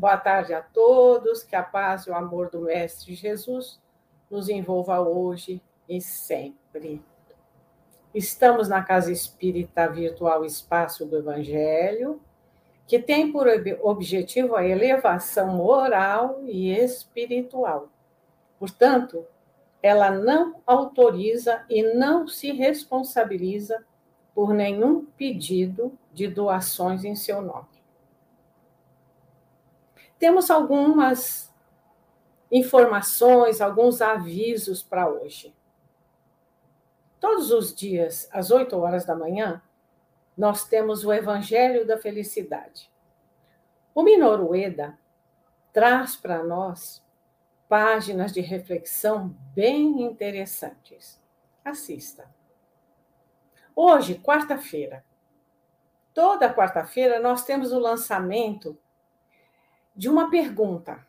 Boa tarde a todos, que a paz e o amor do Mestre Jesus nos envolva hoje e sempre. Estamos na Casa Espírita Virtual Espaço do Evangelho, que tem por objetivo a elevação moral e espiritual. Portanto, ela não autoriza e não se responsabiliza por nenhum pedido de doações em seu nome. Temos algumas informações, alguns avisos para hoje. Todos os dias, às 8 horas da manhã, nós temos o Evangelho da Felicidade. O Minorueda traz para nós páginas de reflexão bem interessantes. Assista. Hoje, quarta-feira, toda quarta-feira, nós temos o lançamento de uma pergunta.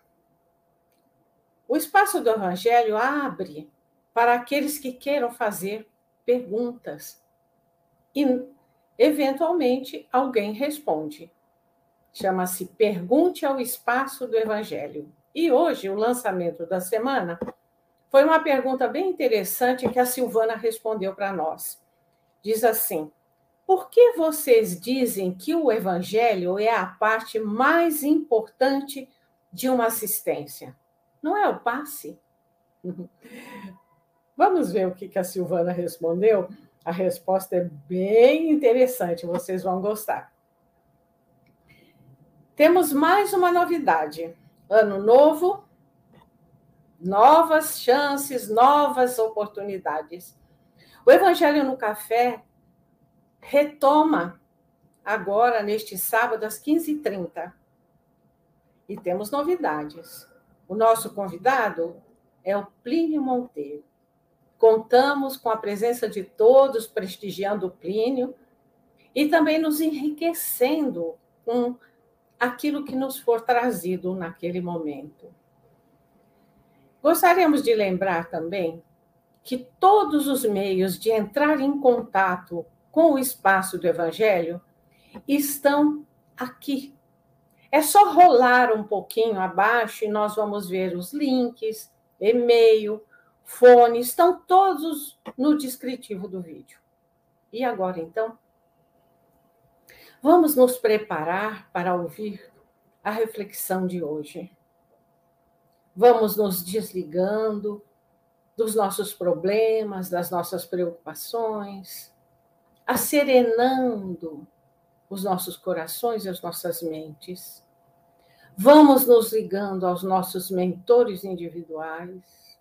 O espaço do Evangelho abre para aqueles que queiram fazer perguntas e, eventualmente, alguém responde. Chama-se Pergunte ao Espaço do Evangelho. E hoje, o lançamento da semana foi uma pergunta bem interessante que a Silvana respondeu para nós. Diz assim: Por que vocês dizem que o evangelho é a parte mais importante de uma assistência? Não é o passe? Vamos ver o que a Silvana respondeu? A resposta é bem interessante, vocês vão gostar. Temos mais uma novidade. Ano novo, novas chances, novas oportunidades. O Evangelho no Café retoma agora, neste sábado, às 15h30. E temos novidades. O nosso convidado é o Plínio Monteiro. Contamos com a presença de todos prestigiando o Plínio e também nos enriquecendo com aquilo que nos for trazido naquele momento. Gostaríamos de lembrar também que todos os meios de entrar em contato com o espaço do Evangelho estão aqui. É só rolar um pouquinho abaixo e nós vamos ver os links, e-mail, fone, estão todos no descritivo do vídeo. E agora, então, Vamos nos preparar para ouvir a reflexão de hoje. Vamos nos desligando dos nossos problemas, das nossas preocupações, acerenando os nossos corações e as nossas mentes. Vamos nos ligando aos nossos mentores individuais,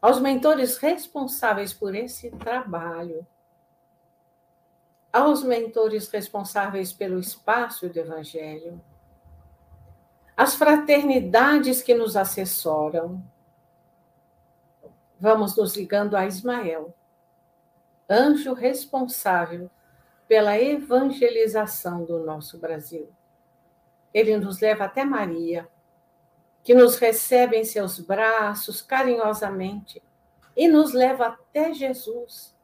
aos mentores responsáveis por esse trabalho aos mentores responsáveis pelo espaço do Evangelho, às fraternidades que nos assessoram. Vamos nos ligando a Ismael, anjo responsável pela evangelização do nosso Brasil. Ele nos leva até Maria, que nos recebe em seus braços carinhosamente e nos leva até Jesus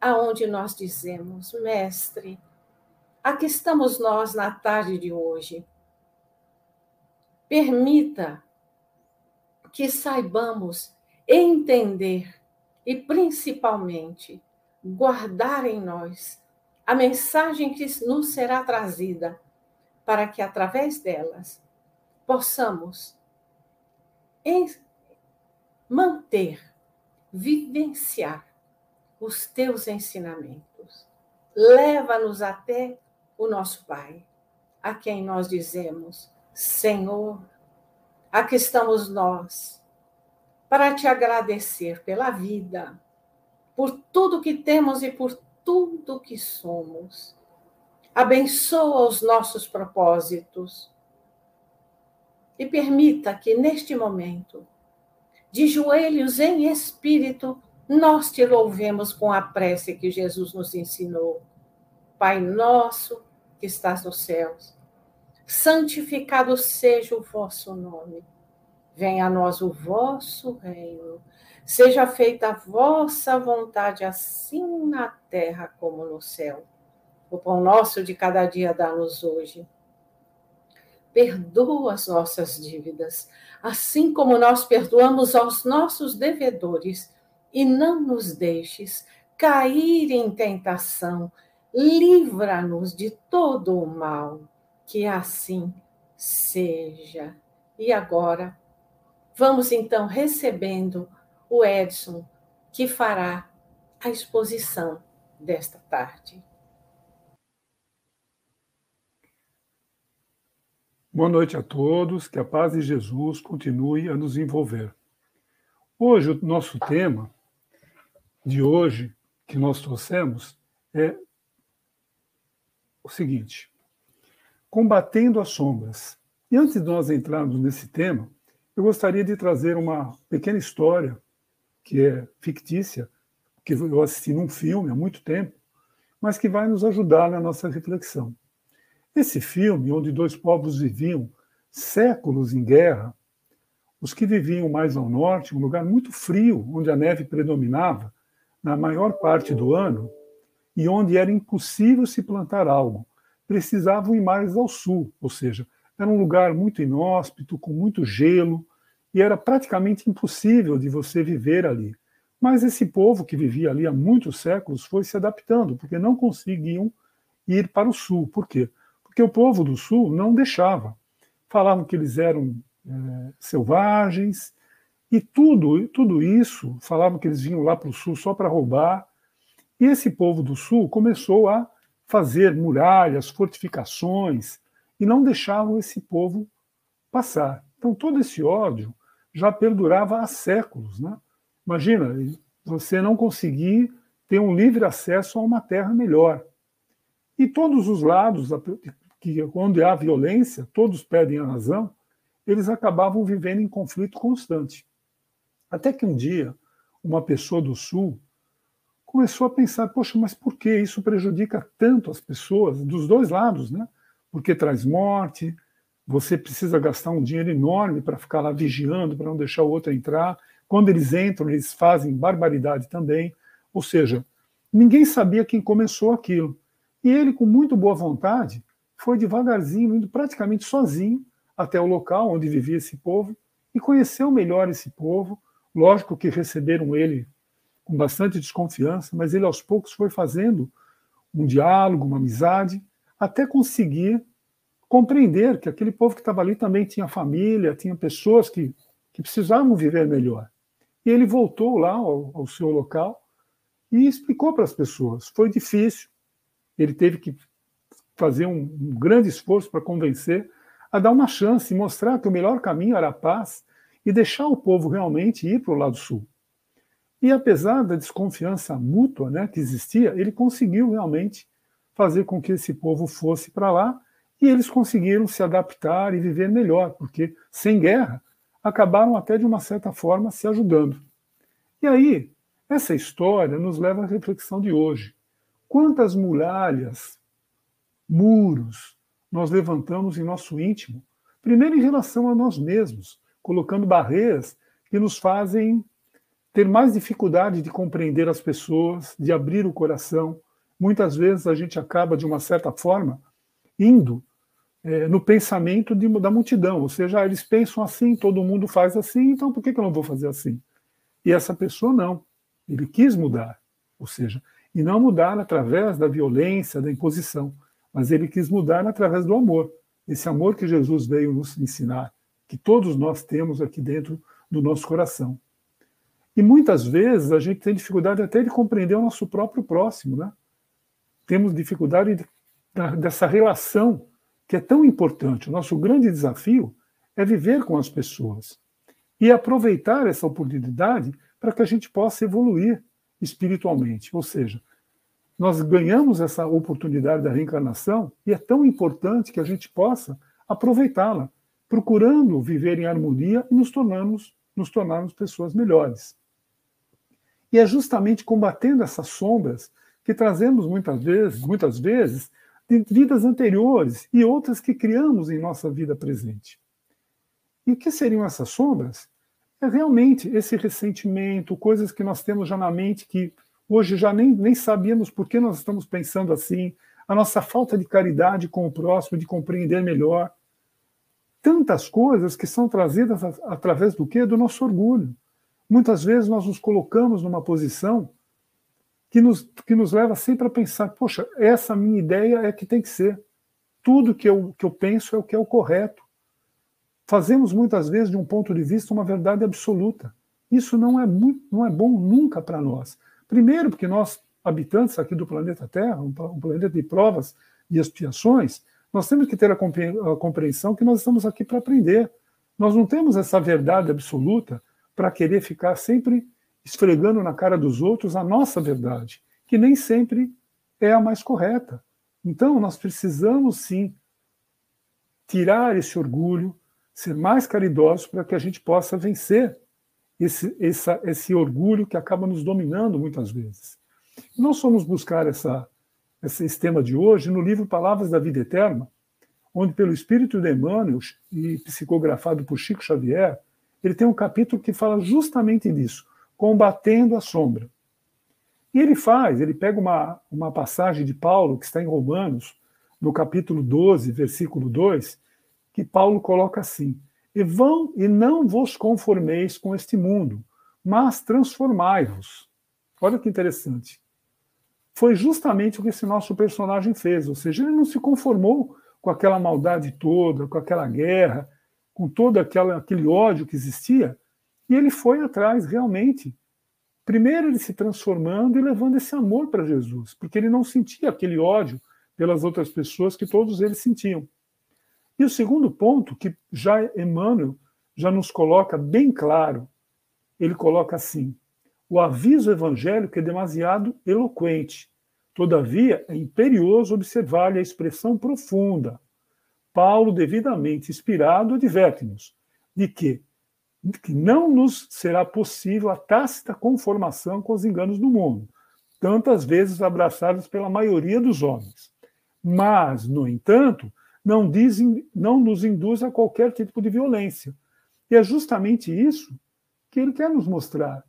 aonde nós dizemos, mestre, aqui estamos nós na tarde de hoje. Permita que saibamos entender e principalmente guardar em nós a mensagem que nos será trazida para que através delas possamos manter, vivenciar os teus ensinamentos. Leva-nos até o nosso Pai, a quem nós dizemos: Senhor, aqui estamos nós, para te agradecer pela vida, por tudo que temos e por tudo que somos. Abençoa os nossos propósitos e permita que neste momento, de joelhos em espírito, nós te louvemos com a prece que Jesus nos ensinou. Pai nosso que estás nos céus, santificado seja o vosso nome. Venha a nós o vosso reino. Seja feita a vossa vontade, assim na terra como no céu. O pão nosso de cada dia dá-nos hoje. perdoa as nossas dívidas, assim como nós perdoamos aos nossos devedores, e não nos deixes cair em tentação, livra-nos de todo o mal, que assim seja. E agora, vamos então recebendo o Edson, que fará a exposição desta tarde. Boa noite a todos, que a paz de Jesus continue a nos envolver. Hoje, o nosso tema de hoje, que nós trouxemos, é o seguinte: combatendo as sombras. E antes de nós entrarmos nesse tema, eu gostaria de trazer uma pequena história, que é fictícia, que eu assisti num filme há muito tempo, mas que vai nos ajudar na nossa reflexão. Esse filme, onde dois povos viviam séculos em guerra, os que viviam mais ao norte, um lugar muito frio, onde a neve predominava na maior parte do ano e onde era impossível se plantar algo, precisavam ir mais ao sul, ou seja, era um lugar muito inóspito, com muito gelo, e era praticamente impossível de você viver ali. Mas esse povo que vivia ali há muitos séculos foi se adaptando, porque não conseguiam ir para o sul. Por quê? porque o povo do sul não deixava. Falavam que eles eram é, selvagens, e tudo, tudo isso, falavam que eles vinham lá para o sul só para roubar. E esse povo do sul começou a fazer muralhas, fortificações, e não deixavam esse povo passar. Então todo esse ódio já perdurava há séculos. Né? Imagina, você não conseguir ter um livre acesso a uma terra melhor. E todos os lados que onde há violência, todos perdem a razão, eles acabavam vivendo em conflito constante. Até que um dia, uma pessoa do Sul começou a pensar: poxa, mas por que isso prejudica tanto as pessoas, dos dois lados, né? Porque traz morte, você precisa gastar um dinheiro enorme para ficar lá vigiando, para não deixar o outro entrar. Quando eles entram, eles fazem barbaridade também. Ou seja, ninguém sabia quem começou aquilo. E ele, com muito boa vontade, foi devagarzinho, indo praticamente sozinho até o local onde vivia esse povo e conheceu melhor esse povo. Lógico que receberam ele com bastante desconfiança, mas ele aos poucos foi fazendo um diálogo, uma amizade, até conseguir compreender que aquele povo que estava ali também tinha família, tinha pessoas que, que precisavam viver melhor. E ele voltou lá ao, ao seu local e explicou para as pessoas. Foi difícil, ele teve que fazer um, um grande esforço para convencer a dar uma chance mostrar que o melhor caminho era a paz e deixar o povo realmente ir para o lado sul. E apesar da desconfiança mútua né, que existia, ele conseguiu realmente fazer com que esse povo fosse para lá e eles conseguiram se adaptar e viver melhor, porque sem guerra acabaram até de uma certa forma se ajudando. E aí, essa história nos leva à reflexão de hoje. Quantas muralhas muros nós levantamos em nosso íntimo, primeiro em relação a nós mesmos, colocando barreiras que nos fazem ter mais dificuldade de compreender as pessoas, de abrir o coração. Muitas vezes a gente acaba, de uma certa forma, indo é, no pensamento de, da multidão, ou seja, eles pensam assim, todo mundo faz assim, então por que, que eu não vou fazer assim? E essa pessoa não, ele quis mudar, ou seja, e não mudar através da violência, da imposição mas ele quis mudar através do amor. Esse amor que Jesus veio nos ensinar, que todos nós temos aqui dentro do nosso coração. E muitas vezes a gente tem dificuldade até de compreender o nosso próprio próximo, né? Temos dificuldade de, dessa relação que é tão importante. O nosso grande desafio é viver com as pessoas e aproveitar essa oportunidade para que a gente possa evoluir espiritualmente, ou seja, nós ganhamos essa oportunidade da reencarnação e é tão importante que a gente possa aproveitá-la, procurando viver em harmonia e nos tornarmos, nos tornarmos pessoas melhores. E é justamente combatendo essas sombras que trazemos muitas vezes, muitas vezes de vidas anteriores e outras que criamos em nossa vida presente. E o que seriam essas sombras? É realmente esse ressentimento, coisas que nós temos já na mente que Hoje já nem, nem sabíamos por que nós estamos pensando assim, a nossa falta de caridade com o próximo, de compreender melhor. tantas coisas que são trazidas através do quê? Do nosso orgulho. Muitas vezes nós nos colocamos numa posição que nos, que nos leva sempre a pensar: poxa, essa minha ideia é que tem que ser. Tudo que eu, que eu penso é o que é o correto. Fazemos muitas vezes, de um ponto de vista, uma verdade absoluta. Isso não é, muito, não é bom nunca para nós. Primeiro, porque nós, habitantes aqui do planeta Terra, um, planeta de provas e expiações, nós temos que ter a compreensão que nós estamos aqui para aprender. Nós não temos essa verdade absoluta para querer ficar sempre esfregando na cara dos outros a nossa verdade, que nem sempre é a mais correta. Então, nós precisamos sim tirar esse orgulho, ser mais caridosos para que a gente possa vencer esse, essa, esse orgulho que acaba nos dominando muitas vezes. Nós fomos buscar essa, esse tema de hoje no livro Palavras da Vida Eterna, onde, pelo Espírito de Emmanuel e psicografado por Chico Xavier, ele tem um capítulo que fala justamente disso, combatendo a sombra. E ele faz, ele pega uma, uma passagem de Paulo, que está em Romanos, no capítulo 12, versículo 2, que Paulo coloca assim: E vão e não vos conformeis com este mundo, mas transformai-vos. Olha que interessante. Foi justamente o que esse nosso personagem fez, ou seja, ele não se conformou com aquela maldade toda, com aquela guerra, com todo aquela, aquele ódio que existia, e ele foi atrás realmente. Primeiro, ele se transformando e levando esse amor para Jesus, porque ele não sentia aquele ódio pelas outras pessoas que todos eles sentiam. E o segundo ponto, que já Emmanuel já nos coloca bem claro, ele coloca assim: o aviso evangélico é demasiado eloquente. Todavia, é imperioso observar-lhe a expressão profunda, Paulo, devidamente inspirado, adverte-nos de que, que não nos será possível a tácita conformação com os enganos do mundo, tantas vezes abraçados pela maioria dos homens. Mas, no entanto, não, não nos induz a qualquer tipo de violência. E é justamente isso que ele quer nos mostrar.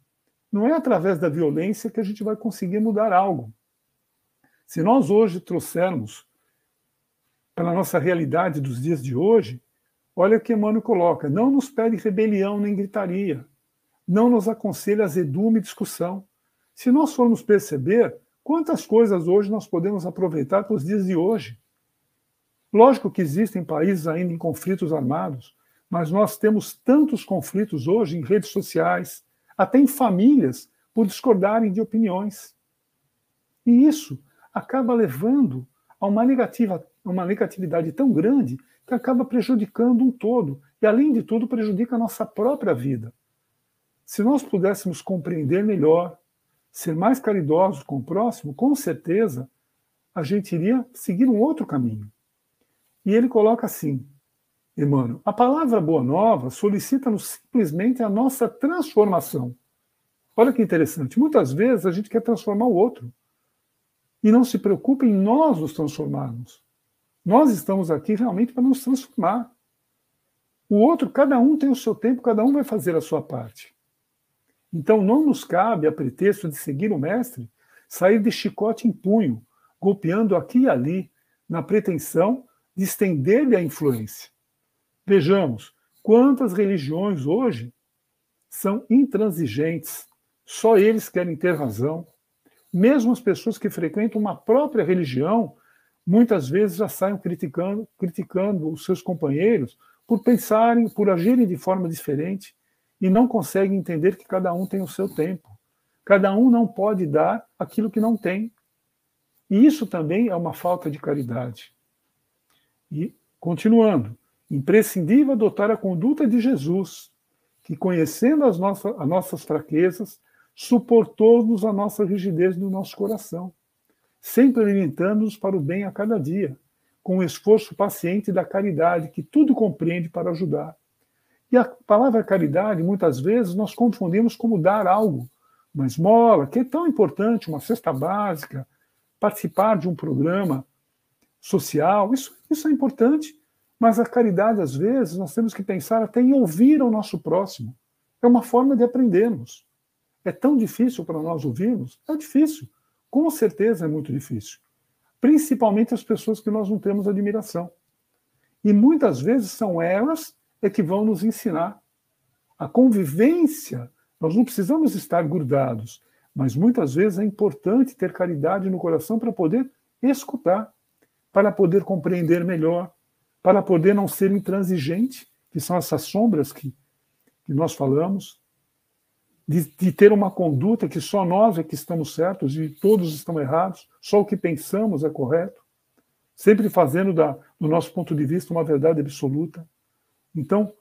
Não é através da violência que a gente vai conseguir mudar algo. Se nós hoje trouxermos pela nossa realidade dos dias de hoje, olha o que Emmanuel coloca: não nos pede rebelião nem gritaria, não nos aconselha azedume e discussão. Se nós formos perceber, quantas coisas hoje nós podemos aproveitar para os dias de hoje? Lógico que existem países ainda em conflitos armados, mas nós temos tantos conflitos hoje em redes sociais, até em famílias, por discordarem de opiniões. E isso acaba levando a uma negativa uma negatividade tão grande que acaba prejudicando um todo e, além de tudo, prejudica a nossa própria vida. Se nós pudéssemos compreender melhor, ser mais caridosos com o próximo, com certeza a gente iria seguir um outro caminho. E ele coloca assim, Emmanuel, a palavra boa nova solicita-nos simplesmente a nossa transformação. Olha que interessante. Muitas vezes a gente quer transformar o outro e não se preocupa em nós nos transformarmos. Nós estamos aqui realmente para nos transformar. O outro, cada um tem o seu tempo, cada um vai fazer a sua parte. Então não nos cabe, a pretexto de seguir o Mestre, sair de chicote em punho, golpeando aqui e ali, na pretensão de estender-lhe a influência. Vejamos quantas religiões hoje são intransigentes, só eles querem ter razão. Mesmo as pessoas que frequentam uma própria religião muitas vezes já saem criticando, criticando os seus companheiros por pensarem, por agirem de forma diferente e não conseguem entender que cada um tem o seu tempo. Cada um não pode dar aquilo que não tem. E isso também é uma falta de caridade. E, continuando, imprescindível adotar a conduta de Jesus, que, conhecendo as, nossas as nossas fraquezas, suportou-nos a nossa rigidez no nosso coração sempre orientando-nos para o bem a cada dia, com o esforço paciente da caridade, que tudo compreende para ajudar. E a palavra caridade, muitas vezes, nós confundimos como dar algo, uma esmola, que é tão importante, uma cesta básica, participar de um programa social, isso, isso é importante. Mas a caridade, às vezes, nós temos que pensar até em ouvir ao nosso próximo. É uma forma de aprendermos. É tão difícil para nós ouvirmos? É difícil. Com certeza é muito difícil. Principalmente as pessoas que nós não temos admiração. E muitas vezes são elas é que vão nos ensinar. A convivência, nós não precisamos estar grudados, mas muitas vezes é importante ter caridade no coração para poder escutar, para poder compreender melhor, para poder não ser intransigente, que são essas sombras que, que nós falamos, de, de, ter uma conduta que só nós é que estamos certos e todos estão errados, só o que pensamos é correto, sempre fazendo da, do nosso ponto de vista uma verdade absoluta. Então,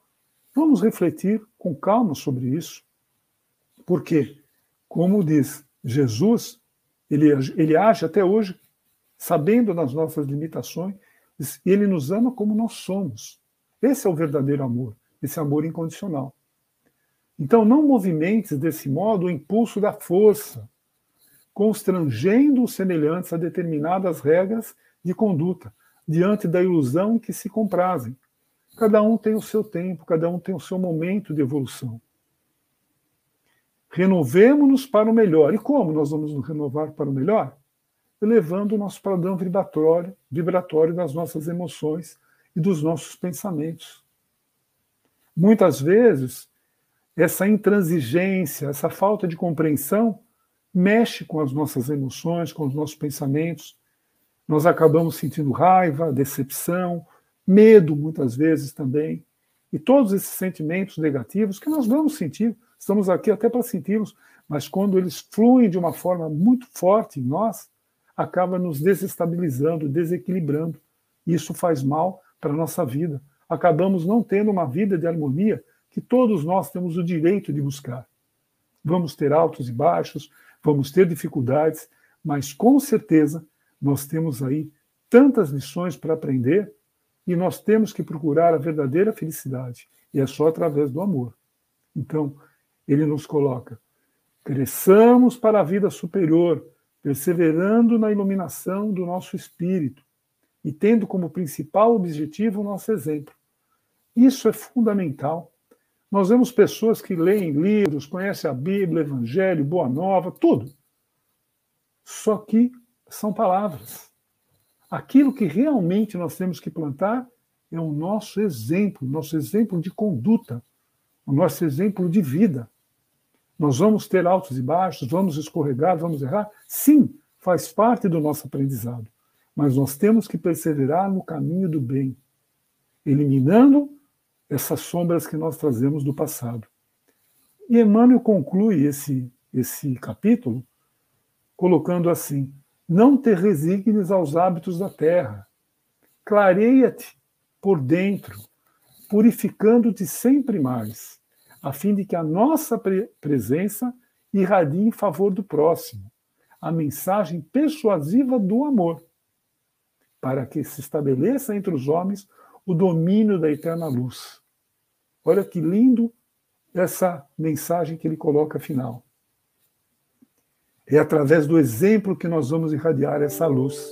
vamos refletir com calma sobre isso, porque, como diz Jesus, ele, ele age até hoje sabendo das nossas limitações, e ele nos ama como nós somos. Esse é o verdadeiro amor, esse amor incondicional. Então, não movimentes desse modo o impulso da força, constrangendo os semelhantes a determinadas regras de conduta, diante da ilusão que se comprazem. Cada um tem o seu tempo, cada um tem o seu momento de evolução. Renovemos-nos para o melhor. E como nós vamos nos renovar para o melhor? Elevando o nosso padrão vibratório, vibratório das nossas emoções e dos nossos pensamentos. Muitas vezes, essa intransigência, essa falta de compreensão mexe com as nossas emoções, com os nossos pensamentos. Nós acabamos sentindo raiva, decepção, medo, muitas vezes também. E todos esses sentimentos negativos que nós vamos sentir, estamos aqui até para senti-los, mas quando eles fluem de uma forma muito forte em nós, acaba nos desestabilizando, desequilibrando. Isso faz mal para a nossa vida. Acabamos não tendo uma vida de harmonia que todos nós temos o direito de buscar. Vamos ter altos e baixos, vamos ter dificuldades, mas com certeza nós temos aí tantas lições para aprender e nós temos que procurar a verdadeira felicidade, e é só através do amor. Então, ele nos coloca: cresçamos para a vida superior, perseverando na iluminação do nosso espírito e tendo como principal objetivo o nosso exemplo. Isso é fundamental nós vemos pessoas que leem livros, conhecem a Bíblia, Evangelho, Boa Nova, tudo. Só que são palavras. Aquilo que realmente nós temos que plantar é o nosso exemplo, nosso exemplo de conduta, o nosso exemplo de vida. Nós vamos ter altos e baixos, vamos escorregar, vamos errar. Sim, faz parte do nosso aprendizado. Mas nós temos que perseverar no caminho do bem, eliminando essas sombras que nós trazemos do passado. E Emmanuel conclui esse, esse capítulo colocando assim: Não te resignes aos hábitos da terra, clareia-te por dentro, purificando-te sempre mais, a fim de que a nossa pre presença irradie em favor do próximo, a mensagem persuasiva do amor, para que se estabeleça entre os homens o domínio da eterna luz. Olha que lindo essa mensagem que ele coloca final. É através do exemplo que nós vamos irradiar essa luz.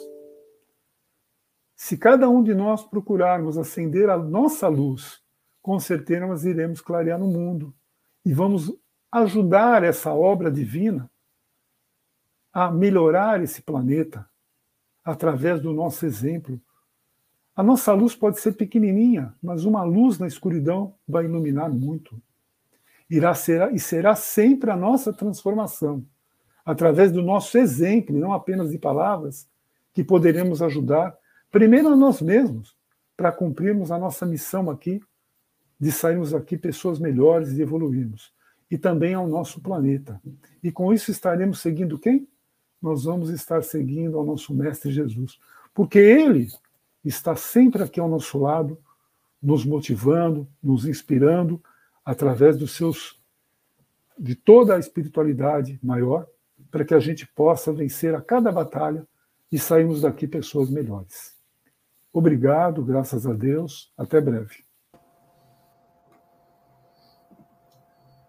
Se cada um de nós procurarmos acender a nossa luz, com certeza nós iremos clarear no mundo e vamos ajudar essa obra divina a melhorar esse planeta através do nosso exemplo, a nossa luz pode ser pequenininha, mas uma luz na escuridão vai iluminar muito. Irá ser, e será sempre a nossa transformação, através do nosso exemplo, não apenas de palavras, que poderemos ajudar, primeiro a nós mesmos, para cumprirmos a nossa missão aqui, de sairmos aqui pessoas melhores e evoluirmos, e também ao nosso planeta. E com isso estaremos seguindo quem? Nós vamos estar seguindo ao nosso Mestre Jesus, porque ele está sempre aqui ao nosso lado, nos motivando, nos inspirando através dos seus de toda a espiritualidade maior, para que a gente possa vencer a cada batalha e sairmos daqui pessoas melhores. Obrigado, graças a Deus, até breve.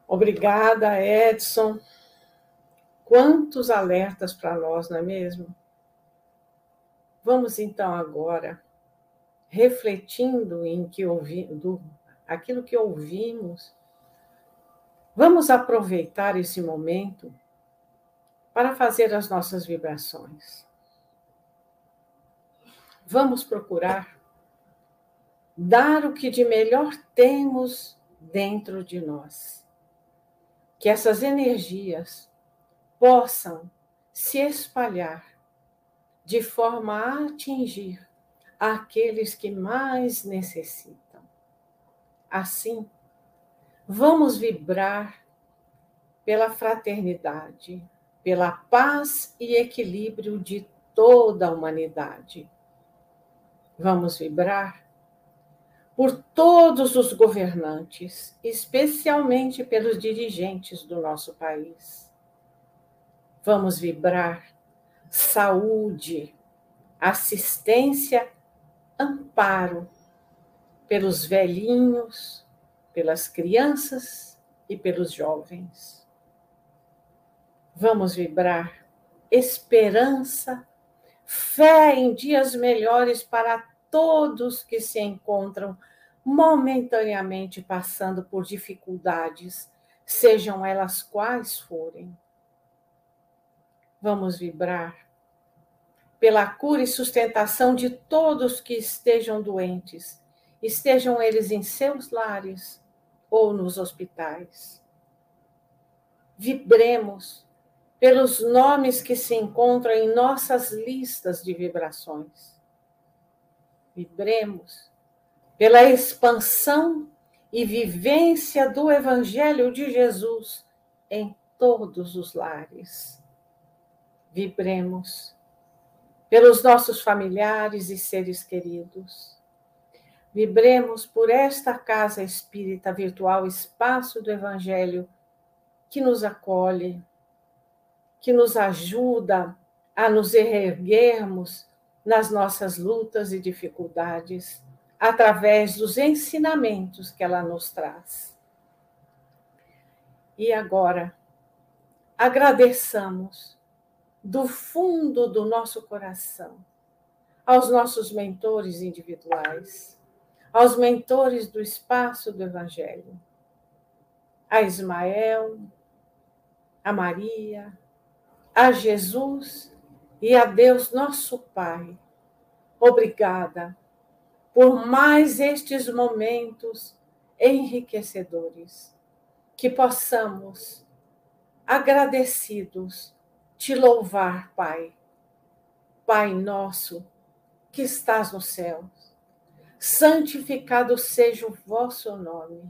Obrigada, Edson. Quantos alertas para nós, não é mesmo? Vamos então agora refletindo em que ouvi, do, aquilo que ouvimos, vamos aproveitar esse momento para fazer as nossas vibrações. Vamos procurar dar o que de melhor temos dentro de nós. Que essas energias possam se espalhar de forma a atingir aqueles que mais necessitam. Assim, vamos vibrar pela fraternidade, pela paz e equilíbrio de toda a humanidade. Vamos vibrar por todos os governantes, especialmente pelos dirigentes do nosso país. Vamos vibrar saúde, assistência, amparo pelos velhinhos, pelas crianças e pelos jovens vamos vibrar esperança, fé em dias melhores para todos que se encontram momentaneamente passando por dificuldades, sejam elas quais forem. Vamos vibrar pela cura e sustentação de todos que estejam doentes, estejam eles em seus lares ou nos hospitais. Vibremos pelos nomes que se encontram em nossas listas de vibrações. Vibremos pela expansão e vivência do Evangelho de Jesus em todos os lares. Vibremos pelos nossos familiares e seres queridos. Vibremos por esta casa espírita virtual, espaço do Evangelho, que nos acolhe, que nos ajuda a nos erguermos nas nossas lutas e dificuldades, através dos ensinamentos que ela nos traz. E agora, agradeçamos do fundo do nosso coração aos nossos mentores individuais, aos mentores do espaço do Evangelho, a Ismael, a Maria, a Jesus e a Deus nosso Pai. Obrigada por mais estes momentos enriquecedores, que possamos, agradecidos, te louvar, Pai. Pai nosso que estás no céu, santificado seja o vosso nome.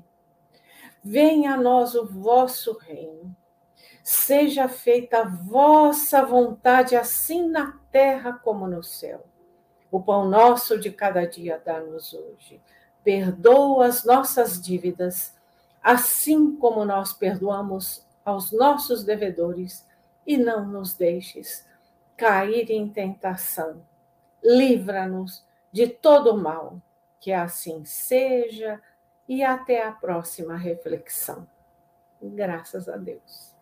Venha a nós o vosso reino Seja feita a vossa vontade, assim na terra como no céu. O pão nosso de cada dia dá-nos hoje. Perdoa as nossas dívidas, assim como nós perdoamos aos nossos devedores, e não nos deixes cair em tentação. Livra-nos de todo mal. Que assim seja, e até a próxima reflexão. Graças a Deus.